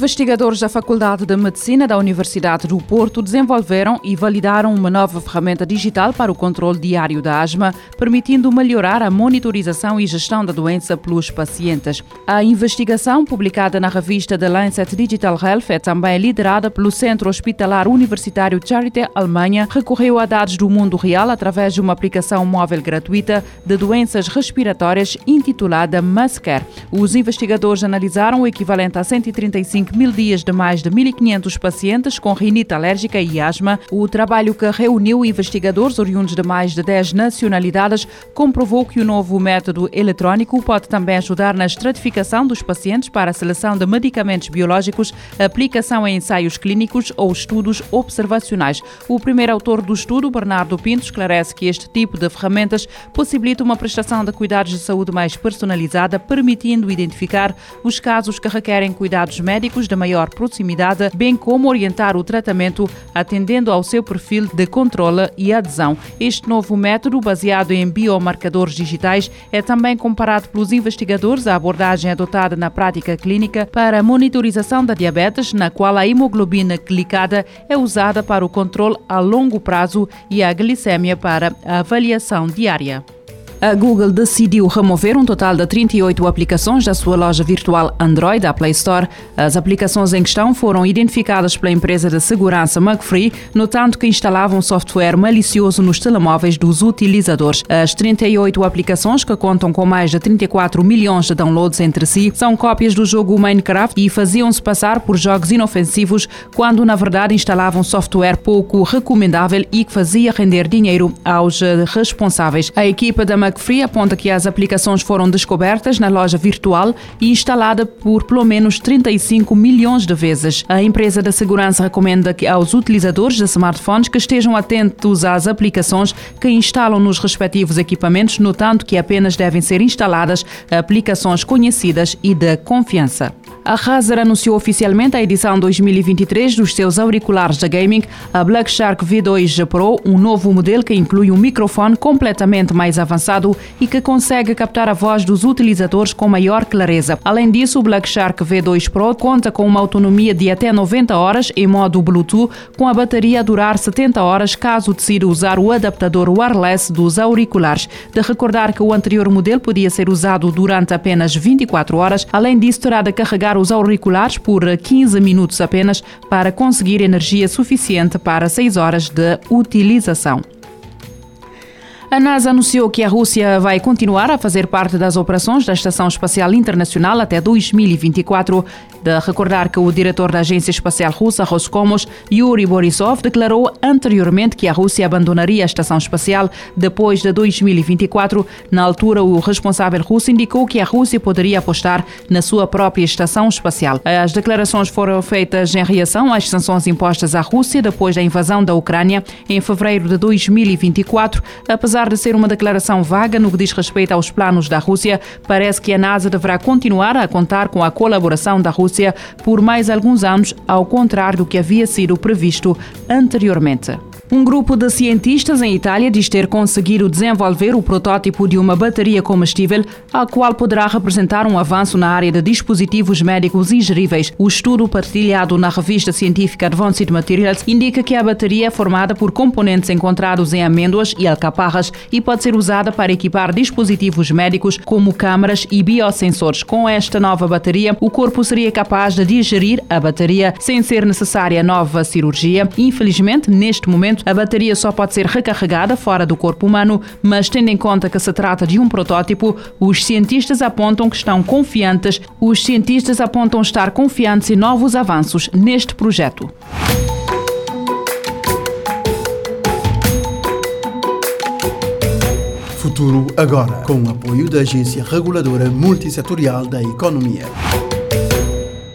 Investigadores da Faculdade de Medicina da Universidade do Porto desenvolveram e validaram uma nova ferramenta digital para o controle diário da asma, permitindo melhorar a monitorização e gestão da doença pelos pacientes. A investigação, publicada na revista The Lancet Digital Health, é também liderada pelo Centro Hospitalar Universitário Charité Alemanha, recorreu a dados do mundo real através de uma aplicação móvel gratuita de doenças respiratórias intitulada Muscare. Os investigadores analisaram o equivalente a 135 5 mil dias de mais de 1.500 pacientes com rinite alérgica e asma, o trabalho que reuniu investigadores oriundos de mais de 10 nacionalidades comprovou que o novo método eletrónico pode também ajudar na estratificação dos pacientes para a seleção de medicamentos biológicos, aplicação em ensaios clínicos ou estudos observacionais. O primeiro autor do estudo, Bernardo Pinto, esclarece que este tipo de ferramentas possibilita uma prestação de cuidados de saúde mais personalizada, permitindo identificar os casos que requerem cuidados médicos médicos de maior proximidade, bem como orientar o tratamento atendendo ao seu perfil de controle e adesão. Este novo método, baseado em biomarcadores digitais, é também comparado pelos investigadores à abordagem adotada na prática clínica para a monitorização da diabetes, na qual a hemoglobina glicada é usada para o controle a longo prazo e a glicemia para a avaliação diária. A Google decidiu remover um total de 38 aplicações da sua loja virtual Android, a Play Store. As aplicações em questão foram identificadas pela empresa de segurança McFree, notando que instalavam software malicioso nos telemóveis dos utilizadores. As 38 aplicações, que contam com mais de 34 milhões de downloads entre si, são cópias do jogo Minecraft e faziam-se passar por jogos inofensivos quando, na verdade, instalavam software pouco recomendável e que fazia render dinheiro aos responsáveis. A equipa da aponta que as aplicações foram descobertas na loja virtual e instalada por pelo menos 35 milhões de vezes. A empresa da segurança recomenda que aos utilizadores de smartphones que estejam atentos às aplicações que instalam nos respectivos equipamentos, notando que apenas devem ser instaladas aplicações conhecidas e de confiança. A Razer anunciou oficialmente a edição 2023 dos seus auriculares da gaming, a Black Shark V2 Pro, um novo modelo que inclui um microfone completamente mais avançado e que consegue captar a voz dos utilizadores com maior clareza. Além disso, o Black Shark V2 Pro conta com uma autonomia de até 90 horas em modo Bluetooth, com a bateria a durar 70 horas caso decida usar o adaptador wireless dos auriculares. De recordar que o anterior modelo podia ser usado durante apenas 24 horas, além disso terá de carregar os auriculares por 15 minutos apenas para conseguir energia suficiente para 6 horas de utilização. A NASA anunciou que a Rússia vai continuar a fazer parte das operações da Estação Espacial Internacional até 2024. De recordar que o diretor da Agência Espacial Russa, Roscosmos, Yuri Borisov, declarou anteriormente que a Rússia abandonaria a Estação Espacial depois de 2024. Na altura, o responsável russo indicou que a Rússia poderia apostar na sua própria Estação Espacial. As declarações foram feitas em reação às sanções impostas à Rússia depois da invasão da Ucrânia em fevereiro de 2024, apesar Apesar de ser uma declaração vaga no que diz respeito aos planos da Rússia, parece que a NASA deverá continuar a contar com a colaboração da Rússia por mais alguns anos, ao contrário do que havia sido previsto anteriormente. Um grupo de cientistas em Itália diz ter conseguido desenvolver o protótipo de uma bateria comestível, a qual poderá representar um avanço na área de dispositivos médicos ingeríveis. O estudo partilhado na revista científica Advanced Materials indica que a bateria é formada por componentes encontrados em amêndoas e alcaparras e pode ser usada para equipar dispositivos médicos como câmaras e biosensores. Com esta nova bateria, o corpo seria capaz de digerir a bateria sem ser necessária nova cirurgia. Infelizmente, neste momento, a bateria só pode ser recarregada fora do corpo humano, mas tendo em conta que se trata de um protótipo, os cientistas apontam que estão confiantes. Os cientistas apontam estar confiantes em novos avanços neste projeto. Futuro agora, com o apoio da Agência Reguladora Multissetorial da Economia.